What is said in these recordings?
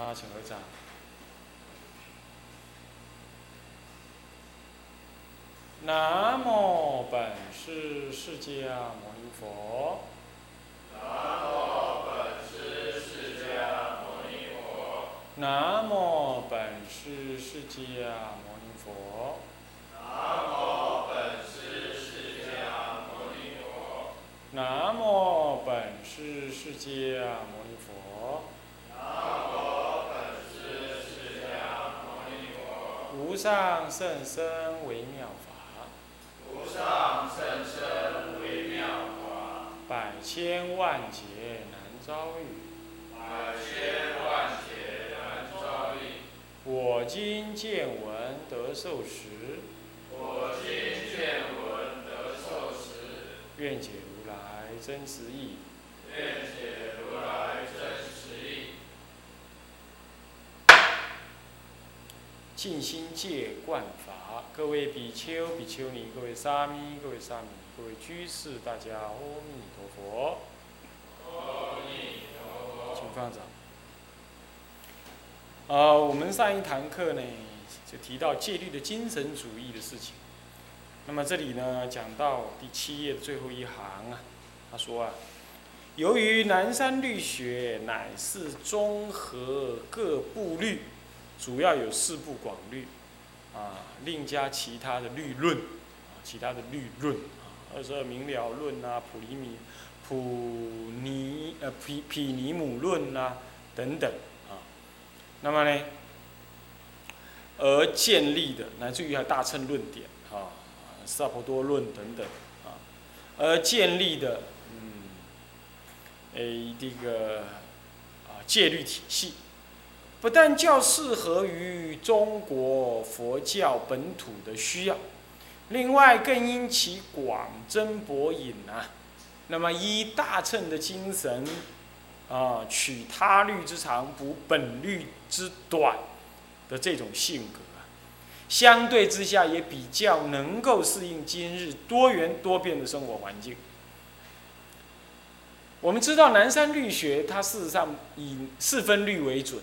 大家请合掌。南无本师释迦牟尼佛。南无本师释迦牟尼佛。南无本师释迦牟尼佛。南无本师释迦牟尼佛。南无本师释迦牟尼佛。南无上甚深微妙法，无上甚深微妙法，百千万劫难遭遇。百千万劫难遭遇。我今见闻得受持，我今见闻得受持，愿解如来真实义。愿解如来真实义。尽心戒观法，各位比丘、比丘尼，各位沙弥、各位沙弥，各位居士，大家阿弥陀佛。阿弥陀佛。请放掌。呃，我们上一堂课呢，就提到戒律的精神主义的事情。那么这里呢，讲到第七页的最后一行啊，他说啊，由于南山律学乃是综合各部律，主要有四部广律，啊，另加其他的律论，啊，其他的律论，啊，二十二明了论啊，普尼米。普尼呃皮皮尼姆论呐、等等啊，那么呢，而建立的乃至于还大乘论点啊、萨婆多论等等啊，而建立的嗯，诶这个啊戒律体系，不但较适合于中国佛教本土的需要，另外更因其广征博引啊。那么依大乘的精神，啊，取他律之长，补本律之短的这种性格啊，相对之下也比较能够适应今日多元多变的生活环境。我们知道南山律学，它事实上以四分律为准，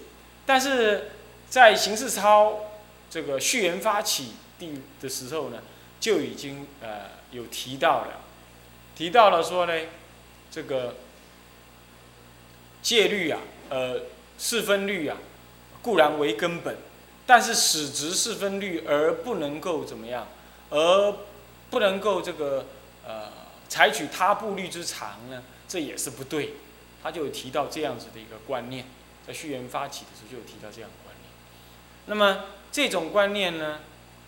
但是在形式操这个序言发起地的时候呢，就已经呃有提到了。提到了说呢，这个戒律啊，呃，四分律啊，固然为根本，但是使执四分律而不能够怎么样，而不能够这个呃采取他部律之长呢，这也是不对。他就有提到这样子的一个观念，在序言发起的时候就有提到这样的观念。那么这种观念呢，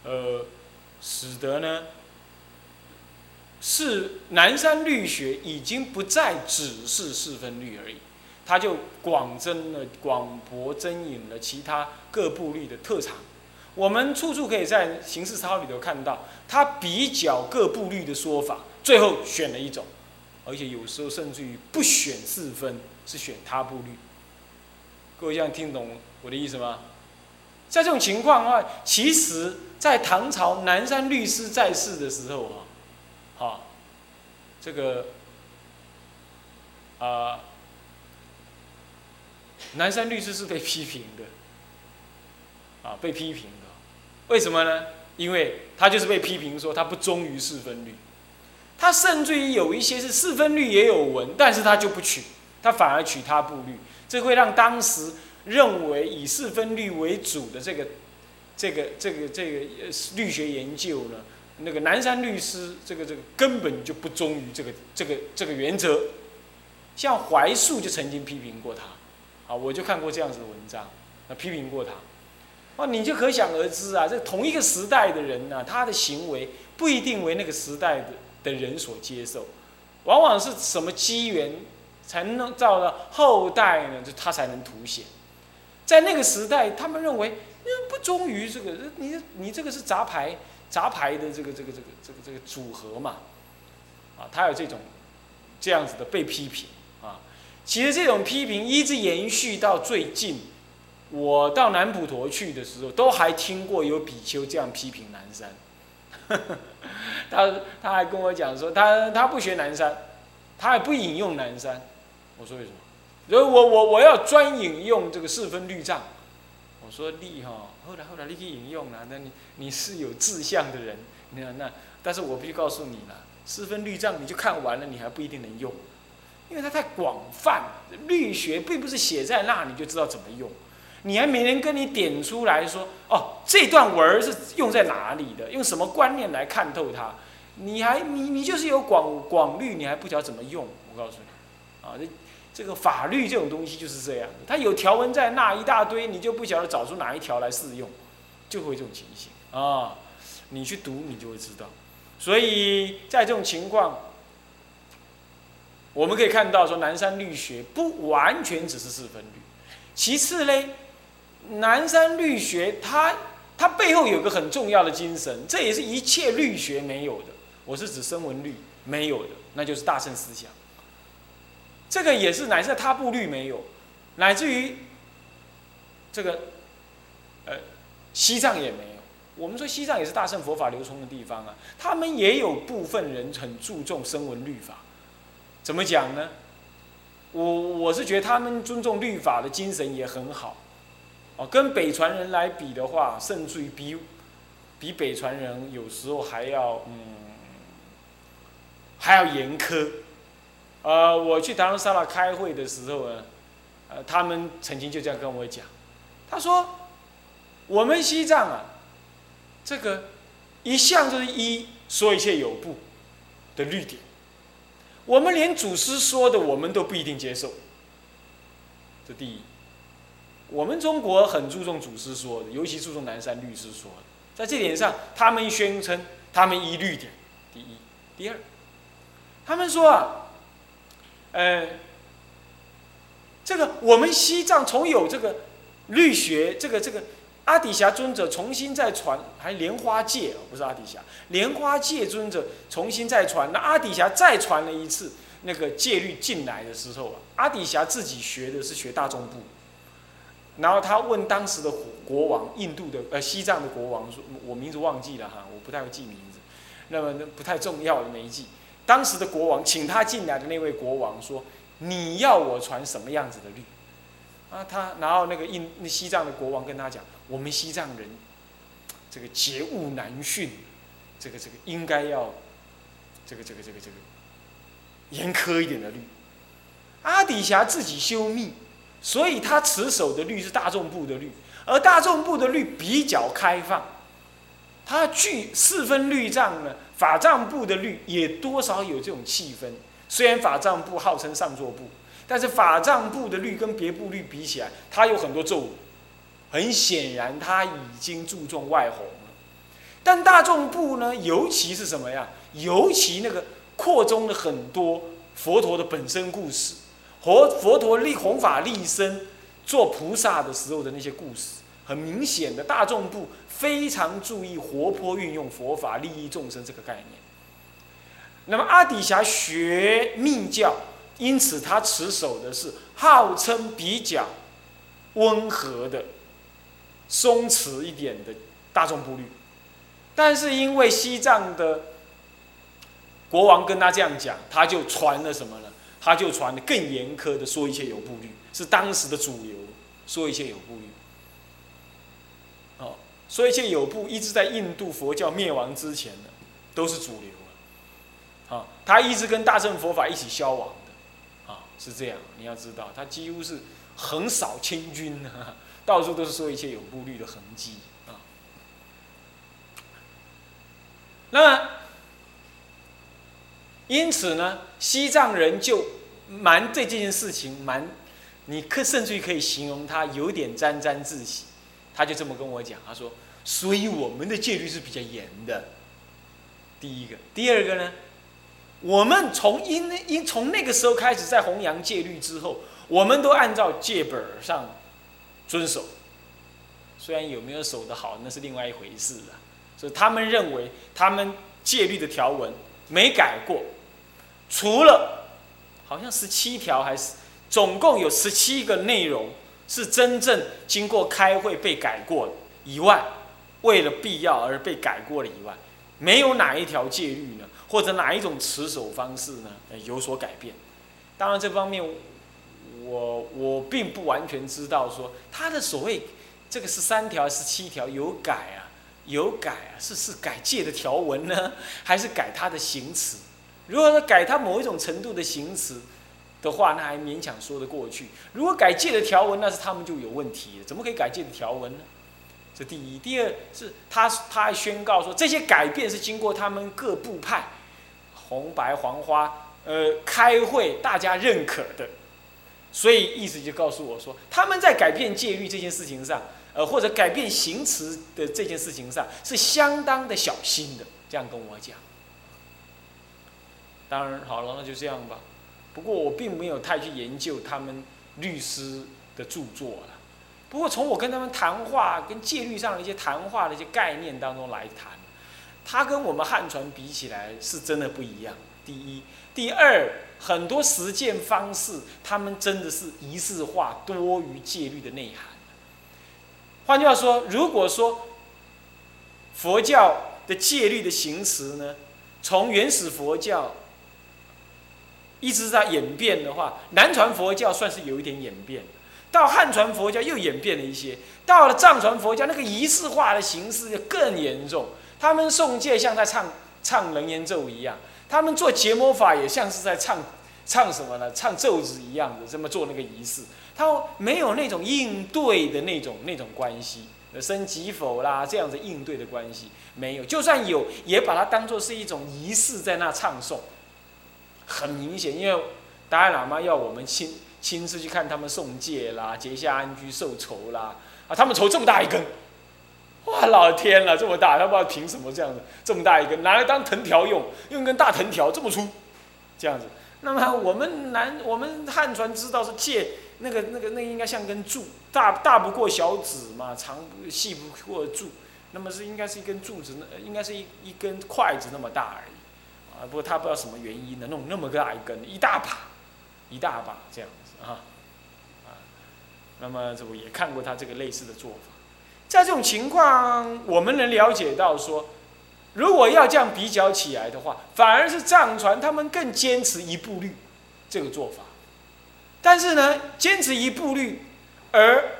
呃，使得呢。是南山律学已经不再只是四分律而已，它就广增了、广博增引了其他各部律的特长。我们处处可以在形式操里头看到，它比较各部律的说法，最后选了一种，而且有时候甚至于不选四分，是选他部律。各位这样听懂我的意思吗？在这种情况的话，其实，在唐朝南山律师在世的时候啊。好，这个啊，南山律师是被批评的，啊，被批评的，为什么呢？因为他就是被批评说他不忠于四分律，他甚至于有一些是四分律也有文，但是他就不取，他反而取他部律，这会让当时认为以四分律为主的这个这个这个这个律学研究呢。那个南山律师，这个这个根本就不忠于这个这个这个原则，像怀素就曾经批评过他，啊，我就看过这样子的文章，啊，批评过他，哦，你就可想而知啊，这同一个时代的人呢，他的行为不一定为那个时代的的人所接受，往往是什么机缘才能到了后代呢？就他才能凸显，在那个时代，他们认为不忠于这个，你你这个是杂牌。杂牌的这个这个这个这个这个组合嘛，啊，他有这种这样子的被批评啊。其实这种批评一直延续到最近，我到南普陀去的时候，都还听过有比丘这样批评南山。他他还跟我讲说，他他不学南山，他也不引用南山。我说为什么？所以我我我要专引用这个四分律藏。我说力哈，后来后来你可以引用了，那你你是有志向的人，那那，但是我必须告诉你了，四分律藏你就看完了，你还不一定能用，因为它太广泛，律学并不是写在那你就知道怎么用，你还没人跟你点出来说，哦，这段文是用在哪里的，用什么观念来看透它，你还你你就是有广广律，你还不晓得怎么用，我告诉你，啊这。个法律这种东西就是这样，它有条文在那一大堆，你就不晓得找出哪一条来适用，就会这种情形啊。你去读，你就会知道。所以在这种情况，我们可以看到说，南山律学不完全只是四分律。其次嘞，南山律学它它背后有个很重要的精神，这也是一切律学没有的。我是指声闻律没有的，那就是大乘思想。这个也是乃至他部律没有，乃至于这个呃西藏也没有。我们说西藏也是大乘佛法流通的地方啊，他们也有部分人很注重声闻律法。怎么讲呢？我我是觉得他们尊重律法的精神也很好。哦，跟北传人来比的话，甚至于比比北传人有时候还要嗯还要严苛。呃，我去达兰萨拉开会的时候呢，呃，他们曾经就这样跟我讲，他说，我们西藏啊，这个一向就是一说一切有部的律典，我们连祖师说的我们都不一定接受，这第一，我们中国很注重祖师说的，尤其注重南山律师说的，在这点上，他们宣称他们依律典，第一，第二，他们说啊。呃，这个我们西藏从有这个律学，这个这个阿底峡尊者重新再传，还莲花戒不是阿底峡，莲花戒尊者重新再传，那阿底峡再传了一次那个戒律进来的时候啊，阿底峡自己学的是学大众部，然后他问当时的国王，印度的呃西藏的国王说，我名字忘记了哈，我不太会记名字，那么那不太重要的没记。当时的国王请他进来的那位国王说：“你要我传什么样子的律？”啊，他然后那个印那西藏的国王跟他讲：“我们西藏人这个节物难驯，这个这个应该要这个这个这个这个严苛一点的律。”阿底峡自己修密，所以他持守的律是大众部的律，而大众部的律比较开放，他具四分律藏呢。法藏部的律也多少有这种气氛，虽然法藏部号称上座部，但是法藏部的律跟别部律比起来，它有很多咒语，很显然它已经注重外弘了。但大众部呢，尤其是什么呀？尤其那个扩充了很多佛陀的本身故事，佛佛陀立弘法立身做菩萨的时候的那些故事。很明显的，大众部非常注意活泼运用佛法利益众生这个概念。那么阿底峡学密教，因此他持守的是号称比较温和的、松弛一点的大众部律。但是因为西藏的国王跟他这样讲，他就传了什么呢？他就传的更严苛的说一切有部律，是当时的主流说一切有部律。所以，这有部一直在印度佛教灭亡之前呢，都是主流啊。啊，他一直跟大乘佛法一起消亡的，啊，是这样。你要知道，他几乎是横扫千军，到处都是说一切有部律的痕迹啊。那么，因此呢，西藏人就蛮对这件事情蛮，你可甚至于可以形容他有点沾沾自喜。他就这么跟我讲，他说：“所以我们的戒律是比较严的。第一个，第二个呢，我们从因因从那个时候开始在弘扬戒律之后，我们都按照戒本上遵守。虽然有没有守得好，那是另外一回事了。所以他们认为，他们戒律的条文没改过，除了好像十七条还是总共有十七个内容。”是真正经过开会被改过以外，为了必要而被改过了以外，没有哪一条戒律呢，或者哪一种持守方式呢，有所改变。当然这方面，我我并不完全知道说他的所谓这个十三条、十七条有改啊，有改啊，是是改戒的条文呢，还是改他的行词？如果说改他某一种程度的行词的话，那还勉强说得过去；如果改戒的条文，那是他们就有问题。怎么可以改戒的条文呢？这第一，第二是他他还宣告说这些改变是经过他们各部派红白黄花呃开会大家认可的，所以意思就告诉我说他们在改变戒律这件事情上，呃或者改变行词的这件事情上是相当的小心的，这样跟我讲。当然好了，那就这样吧。不过我并没有太去研究他们律师的著作了。不过从我跟他们谈话、跟戒律上的一些谈话的一些概念当中来谈，他跟我们汉传比起来是真的不一样。第一，第二，很多实践方式，他们真的是仪式化多于戒律的内涵。换句话说，如果说佛教的戒律的行持呢，从原始佛教一直在演变的话，南传佛教算是有一点演变。到汉传佛教又演变了一些，到了藏传佛教，那个仪式化的形式就更严重。他们诵戒像在唱唱楞严咒一样，他们做结魔法也像是在唱唱什么呢？唱咒子一样的这么做那个仪式，他没有那种应对的那种那种关系，升级否啦这样子应对的关系没有。就算有，也把它当做是一种仪式在那唱诵，很明显，因为达赖喇嘛要我们亲。亲自去看他们送戒啦，结下安居受酬啦，啊，他们酬这么大一根，哇，老天了，这么大，他不知道凭什么这样子，这么大一根，拿来当藤条用，用根大藤条这么粗，这样子。那么我们南我们汉传知道是戒，那个那个那应该像根柱，大大不过小指嘛，长细不过柱，那么是应该是一根柱子，那应该是一一根筷子那么大而已，啊，不过他不知道什么原因呢，弄那么大一根，一大把，一大把这样子。啊，啊，那么这我也看过他这个类似的做法，在这种情况，我们能了解到说，如果要这样比较起来的话，反而是藏传他们更坚持一步律这个做法，但是呢，坚持一步律，而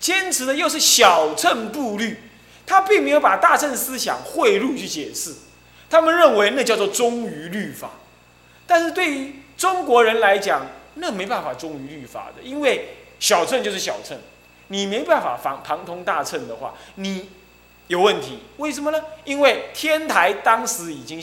坚持的又是小乘步律，他并没有把大乘思想汇入去解释，他们认为那叫做忠于律法，但是对于中国人来讲。那没办法忠于律法的，因为小乘就是小乘，你没办法旁旁通大乘的话，你有问题。为什么呢？因为天台当时已经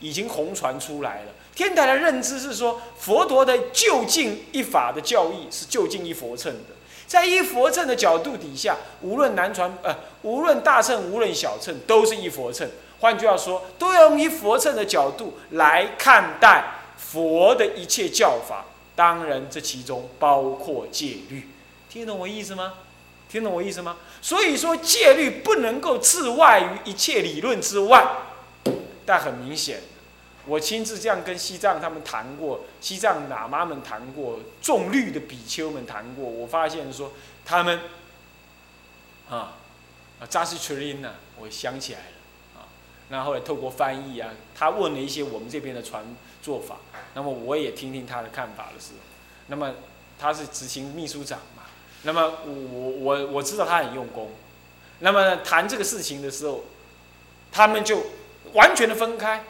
已经红传出来了，天台的认知是说，佛陀的就近一法的教义是就近一佛乘的，在一佛乘的角度底下，无论南传呃，无论大乘，无论小乘，都是一佛乘。换句话说，都要用一佛乘的角度来看待佛的一切教法。当然，这其中包括戒律，听懂我意思吗？听懂我意思吗？所以说，戒律不能够置外于一切理论之外。但很明显，我亲自这样跟西藏他们谈过，西藏喇嘛们谈过，重律的比丘们谈过，我发现说他们，啊，扎西曲林呢，我想起来了。那后来透过翻译啊，他问了一些我们这边的传做法，那么我也听听他的看法的时候，那么他是执行秘书长嘛，那么我我我知道他很用功，那么谈这个事情的时候，他们就完全的分开，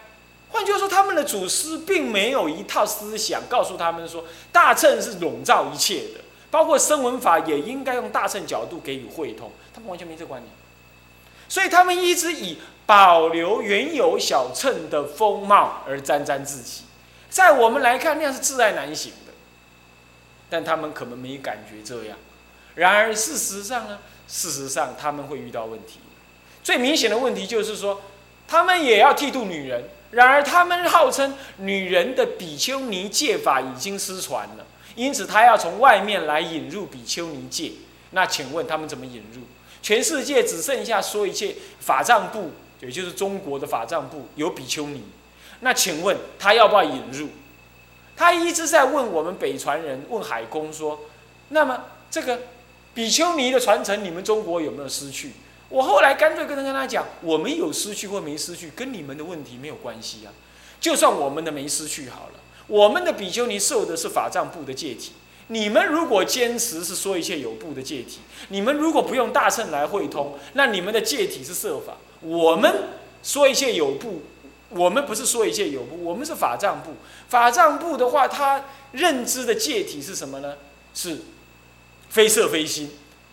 换句话说，他们的祖师并没有一套思想告诉他们说大乘是笼罩一切的，包括声闻法也应该用大乘角度给予会通，他们完全没这观念，所以他们一直以。保留原有小乘的风貌而沾沾自喜，在我们来看，那样是自爱难行的。但他们可能没感觉这样。然而事实上呢？事实上他们会遇到问题。最明显的问题就是说，他们也要剃度女人。然而他们号称女人的比丘尼戒法已经失传了，因此他要从外面来引入比丘尼戒。那请问他们怎么引入？全世界只剩下说一切法藏部。也就是中国的法藏部有比丘尼，那请问他要不要引入？他一直在问我们北传人，问海公说：“那么这个比丘尼的传承，你们中国有没有失去？”我后来干脆跟他跟他讲：“我们有失去或没失去，跟你们的问题没有关系啊。就算我们的没失去好了，我们的比丘尼受的是法藏部的戒体，你们如果坚持是说一切有部的戒体，你们如果不用大乘来会通，那你们的戒体是设法。我们说一切有部，我们不是说一切有部，我们是法藏部。法藏部的话，他认知的界体是什么呢？是非色非心。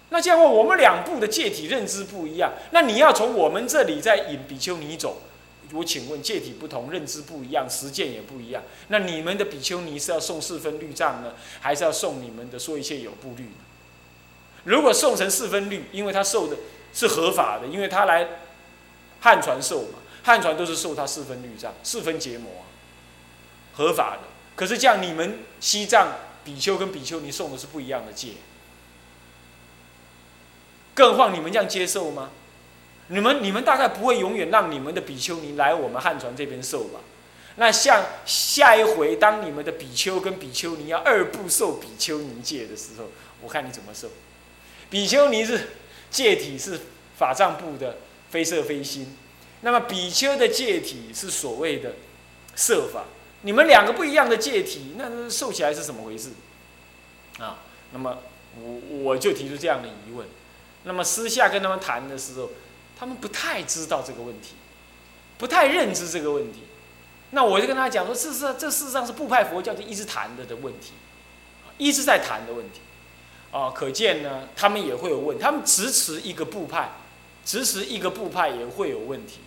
那这样话，我们两部的界体认知不一样，那你要从我们这里再引比丘尼走。我请问，界体不同，认知不一样，实践也不一样。那你们的比丘尼是要送四分律藏呢，还是要送你们的说一切有部律呢？如果送成四分律，因为他受的是合法的，因为他来汉传受嘛，汉传都是受他四分律藏、四分结魔，合法的。可是这样，你们西藏比丘跟比丘尼送的是不一样的戒，更何况你们这样接受吗？你们你们大概不会永远让你们的比丘尼来我们汉传这边受吧？那像下一回，当你们的比丘跟比丘尼要二部受比丘尼戒的时候，我看你怎么受。比丘尼是戒体是法藏部的非色非心，那么比丘的戒体是所谓的色法。你们两个不一样的戒体，那受起来是怎么回事？啊，那么我我就提出这样的疑问。那么私下跟他们谈的时候。他们不太知道这个问题，不太认知这个问题。那我就跟他讲说，事实上，这事实上是部派佛教就一直谈的的问题，一直在谈的问题。啊，可见呢，他们也会有问，他们支持一个部派，支持一个部派也会有问题。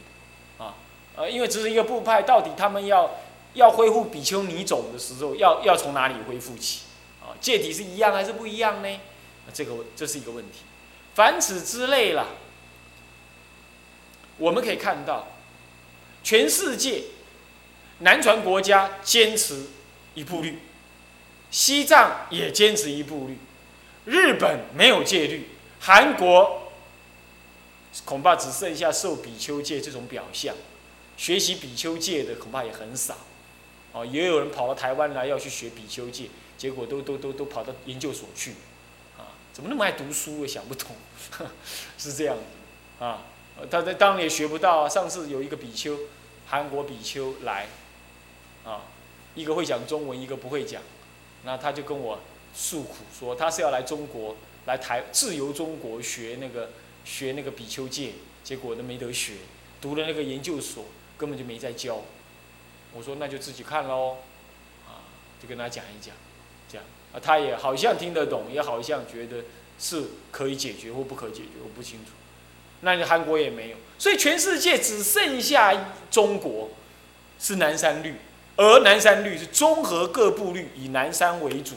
啊，呃，因为支持一个部派，到底他们要要恢复比丘尼种的时候，要要从哪里恢复起？啊，戒体是一样还是不一样呢？这个这是一个问题。凡此之类了。我们可以看到，全世界南传国家坚持一部律，西藏也坚持一部律，日本没有戒律，韩国恐怕只剩下受比丘戒这种表象，学习比丘戒的恐怕也很少，哦，也有人跑到台湾来要去学比丘戒，结果都都都都跑到研究所去，啊，怎么那么爱读书？我想不通，是这样子，啊。他在当然也学不到啊。上次有一个比丘，韩国比丘来，啊，一个会讲中文，一个不会讲，那他就跟我诉苦说，他是要来中国，来台自由中国学那个学那个比丘戒，结果都没得学，读了那个研究所，根本就没在教。我说那就自己看喽，啊，就跟他讲一讲，这样啊，他也好像听得懂，也好像觉得是可以解决或不可解决，我不清楚。那你韩国也没有，所以全世界只剩下中国是南山律，而南山律是综合各部律，以南山为主，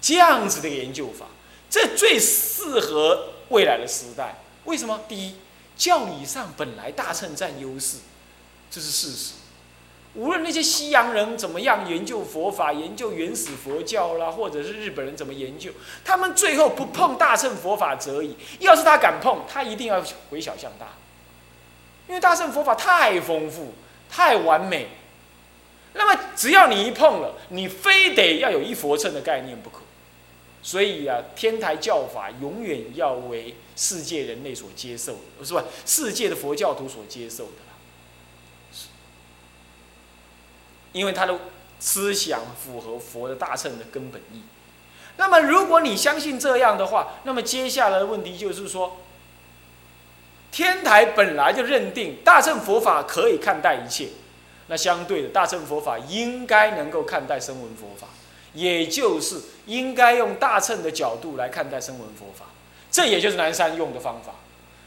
这样子的研究法，这最适合未来的时代。为什么？第一，教理上本来大乘占优势，这是事实。无论那些西洋人怎么样研究佛法、研究原始佛教啦，或者是日本人怎么研究，他们最后不碰大乘佛法则已。要是他敢碰，他一定要回小向大，因为大乘佛法太丰富、太完美。那么只要你一碰了，你非得要有一佛乘的概念不可。所以啊，天台教法永远要为世界人类所接受的，是吧？世界的佛教徒所接受的。因为他的思想符合佛的大乘的根本意。那么，如果你相信这样的话，那么接下来的问题就是说，天台本来就认定大乘佛法可以看待一切，那相对的，大乘佛法应该能够看待声闻佛法，也就是应该用大乘的角度来看待声闻佛法。这也就是南山用的方法，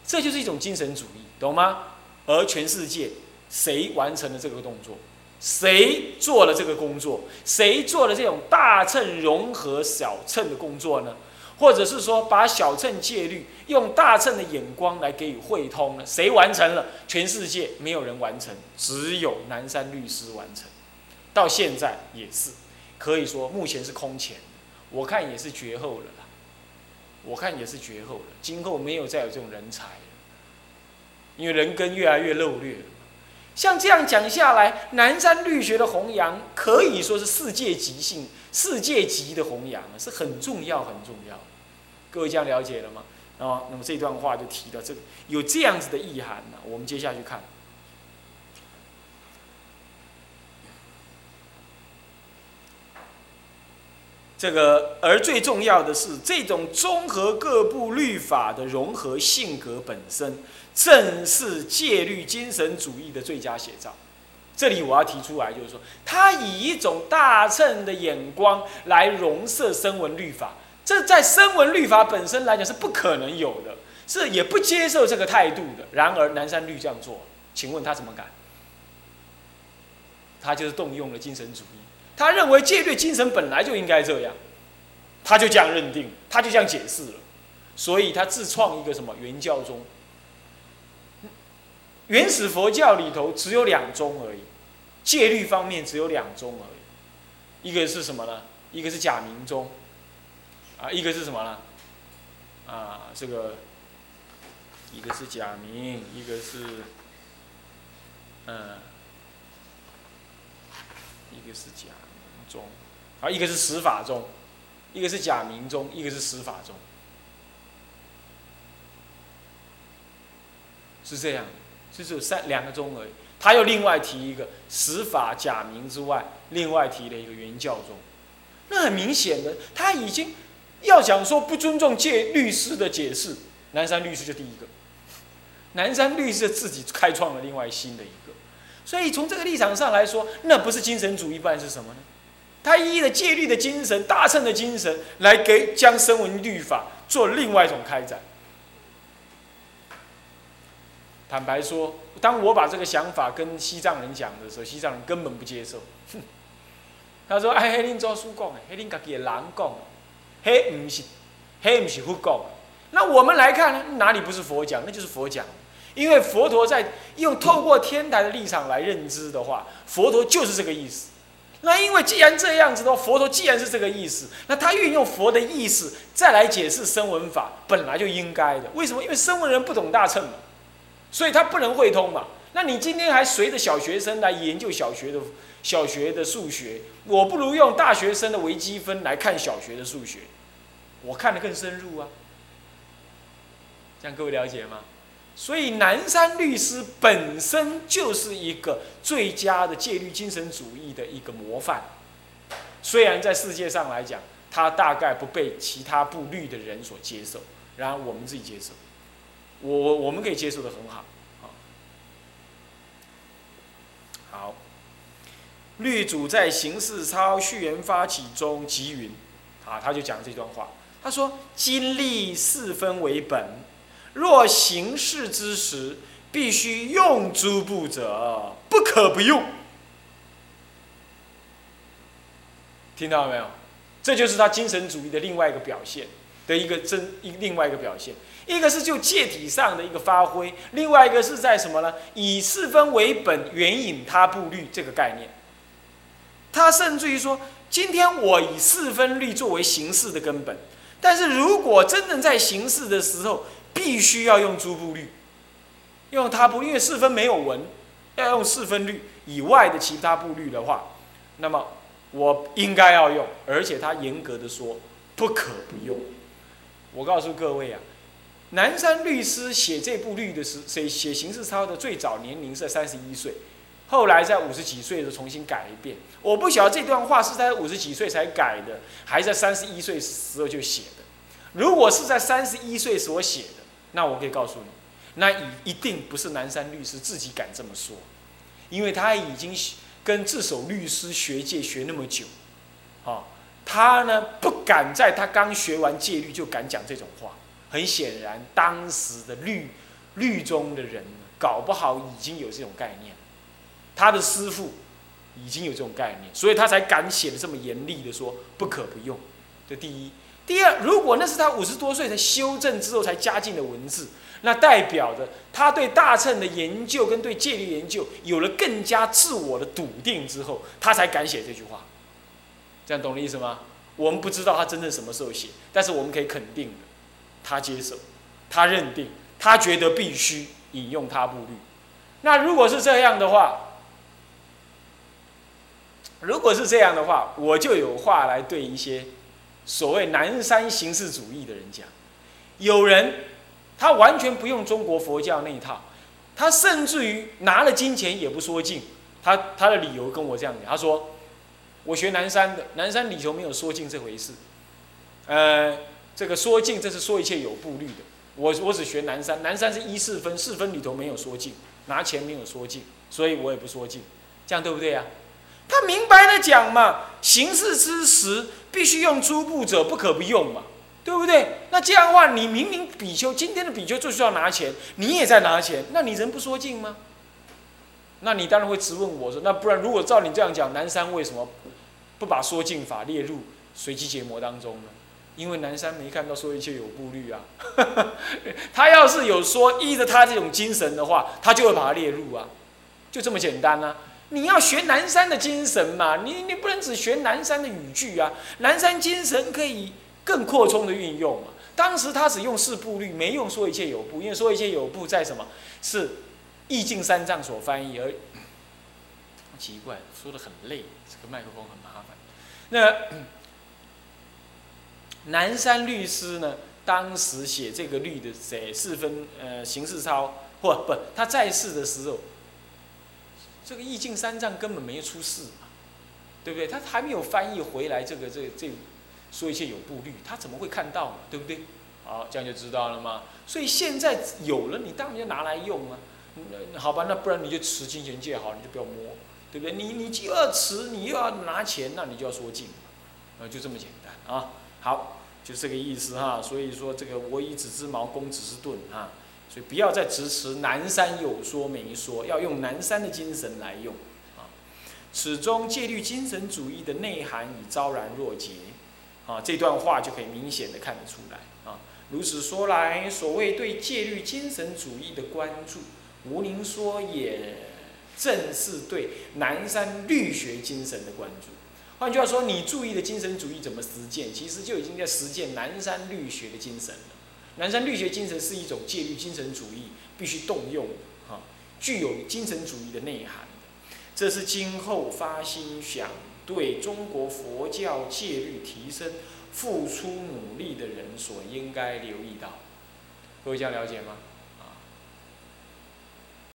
这就是一种精神主义，懂吗？而全世界谁完成了这个动作？谁做了这个工作？谁做了这种大乘融合小乘的工作呢？或者是说，把小乘戒律用大乘的眼光来给予汇通呢？谁完成了？全世界没有人完成，只有南山律师完成。到现在也是，可以说目前是空前。我看也是绝后了啦。我看也是绝后了，今后没有再有这种人才了，因为人根越来越漏略了。像这样讲下来，南山律学的弘扬可以说是世界级性、世界级的弘扬是很重要、很重要。各位这样了解了吗？啊，那么这段话就提到这个，有这样子的意涵呢。我们接下去看，这个而最重要的是，这种综合各部律法的融合性格本身，正是戒律精神主义的最佳写照。这里我要提出来，就是说，他以一种大乘的眼光来容摄声闻律法，这在声闻律法本身来讲是不可能有的，是也不接受这个态度的。然而南山律这样做，请问他怎么敢？他就是动用了精神主义。他认为戒律精神本来就应该这样，他就这样认定，他就这样解释了，所以他自创一个什么原教宗。原始佛教里头只有两宗而已，戒律方面只有两宗而已，一个是什么呢？一个是假名宗，啊，一个是什么呢？啊，这个，一个是假名，一个是，嗯，一个是假。中，啊，一个是十法中，一个是假名中，一个是十法中，是这样，就是三两个中而已。他又另外提一个十法假名之外，另外提了一个原教宗，那很明显的，他已经要讲说不尊重借律师的解释。南山律师就第一个，南山律师自己开创了另外新的一个，所以从这个立场上来说，那不是精神主义，不然是什么呢？他依的戒律的精神、大乘的精神来给将声闻律法做另外一种开展。坦白说，当我把这个想法跟西藏人讲的时候，西藏人根本不接受。他说：“哎，黑林做书讲的，黑林家己的人讲，黑不是，黑不是佛讲。那我们来看，哪里不是佛讲？那就是佛讲。因为佛陀在用透过天台的立场来认知的话，佛陀就是这个意思。”那因为既然这样子的话，佛陀既然是这个意思，那他运用佛的意思再来解释声闻法，本来就应该的。为什么？因为声闻人不懂大乘嘛，所以他不能会通嘛。那你今天还随着小学生来研究小学的小学的数学，我不如用大学生的微积分来看小学的数学，我看得更深入啊。这样各位了解吗？所以南山律师本身就是一个最佳的戒律精神主义的一个模范，虽然在世界上来讲，他大概不被其他部律的人所接受，然而我们自己接受，我我们可以接受的很好，好。律主在形式操序言发起中集云，啊，他就讲这段话，他说：经历四分为本。若行事之时，必须用诸部者，不可不用。听到了没有？这就是他精神主义的另外一个表现的一个真一另外一个表现。一个是就借体上的一个发挥，另外一个是在什么呢？以四分为本，援引他部律这个概念。他甚至于说，今天我以四分律作为形式的根本，但是如果真正在形式的时候，必须要用诸部律，用他部，因为四分没有文，要用四分律以外的其他部律的话，那么我应该要用，而且他严格的说不可不用。我告诉各位啊，南山律师写这部律的时，写写刑事操的最早年龄是三十一岁，后来在五十几岁的时候重新改一遍。我不晓得这段话是在五十几岁才改的，还是在三十一岁时候就写的。如果是在三十一岁所写的。那我可以告诉你，那一一定不是南山律师自己敢这么说，因为他已经跟自首律师学界学那么久，啊，他呢不敢在他刚学完戒律就敢讲这种话。很显然，当时的律律中的人搞不好已经有这种概念，他的师傅已经有这种概念，所以他才敢写的这么严厉的说不可不用。这第一。第二，如果那是他五十多岁才修正之后才加进的文字，那代表着他对大乘的研究跟对戒律研究有了更加自我的笃定之后，他才敢写这句话。这样懂的意思吗？我们不知道他真正什么时候写，但是我们可以肯定的，他接受，他认定，他觉得必须引用他部律。那如果是这样的话，如果是这样的话，我就有话来对一些。所谓南山形式主义的人讲，有人他完全不用中国佛教那一套，他甚至于拿了金钱也不说尽。他他的理由跟我这样讲，他说：“我学南山的，南山里头没有说尽这回事。呃，这个说尽，这是说一切有步律的。我我只学南山，南山是一四分，四分里头没有说尽，拿钱没有说尽，所以我也不说尽，这样对不对呀？他明白的讲嘛，形式之时必须用诸部者，不可不用嘛，对不对？那这样的话，你明明比丘今天的比丘就需要拿钱，你也在拿钱，那你人不说尽吗？那你当然会质问我说，那不然如果照你这样讲，南山为什么不把说尽法列入随机结魔当中呢？因为南山没看到说一切有顾虑啊，他要是有说依着他这种精神的话，他就会把它列入啊，就这么简单啊。你要学南山的精神嘛，你你不能只学南山的语句啊，南山精神可以更扩充的运用嘛。当时他只用四部律，没用说一切有部，因为说一切有部在什么？是意境三藏所翻译而。奇怪，说的很累，这个麦克风很麻烦。那。南山律师呢？当时写这个律的谁？四分呃，刑事超或不？他在世的时候，这个意境三藏根本没出世嘛，对不对？他还没有翻译回来，这个这个这说一切有部律，他怎么会看到嘛？对不对？好，这样就知道了吗？所以现在有了，你当然就拿来用啊。那好吧，那不然你就持金钱戒好，你就不要摸，对不对？你你既要持，你又要拿钱，那你就要说净，啊，就这么简单啊。好。就这个意思哈，所以说这个我以子之矛攻子之盾啊，所以不要再支持南山有说没说，要用南山的精神来用啊。此中戒律精神主义的内涵已昭然若揭啊，这段话就可以明显的看得出来啊。如此说来，所谓对戒律精神主义的关注，吴宁说也正是对南山律学精神的关注。换句话说，你注意的精神主义怎么实践，其实就已经在实践南山律学的精神了。南山律学精神是一种戒律精神主义必须动用，哈，具有精神主义的内涵这是今后发心想对中国佛教戒律提升付出努力的人所应该留意到。各位这样了解吗？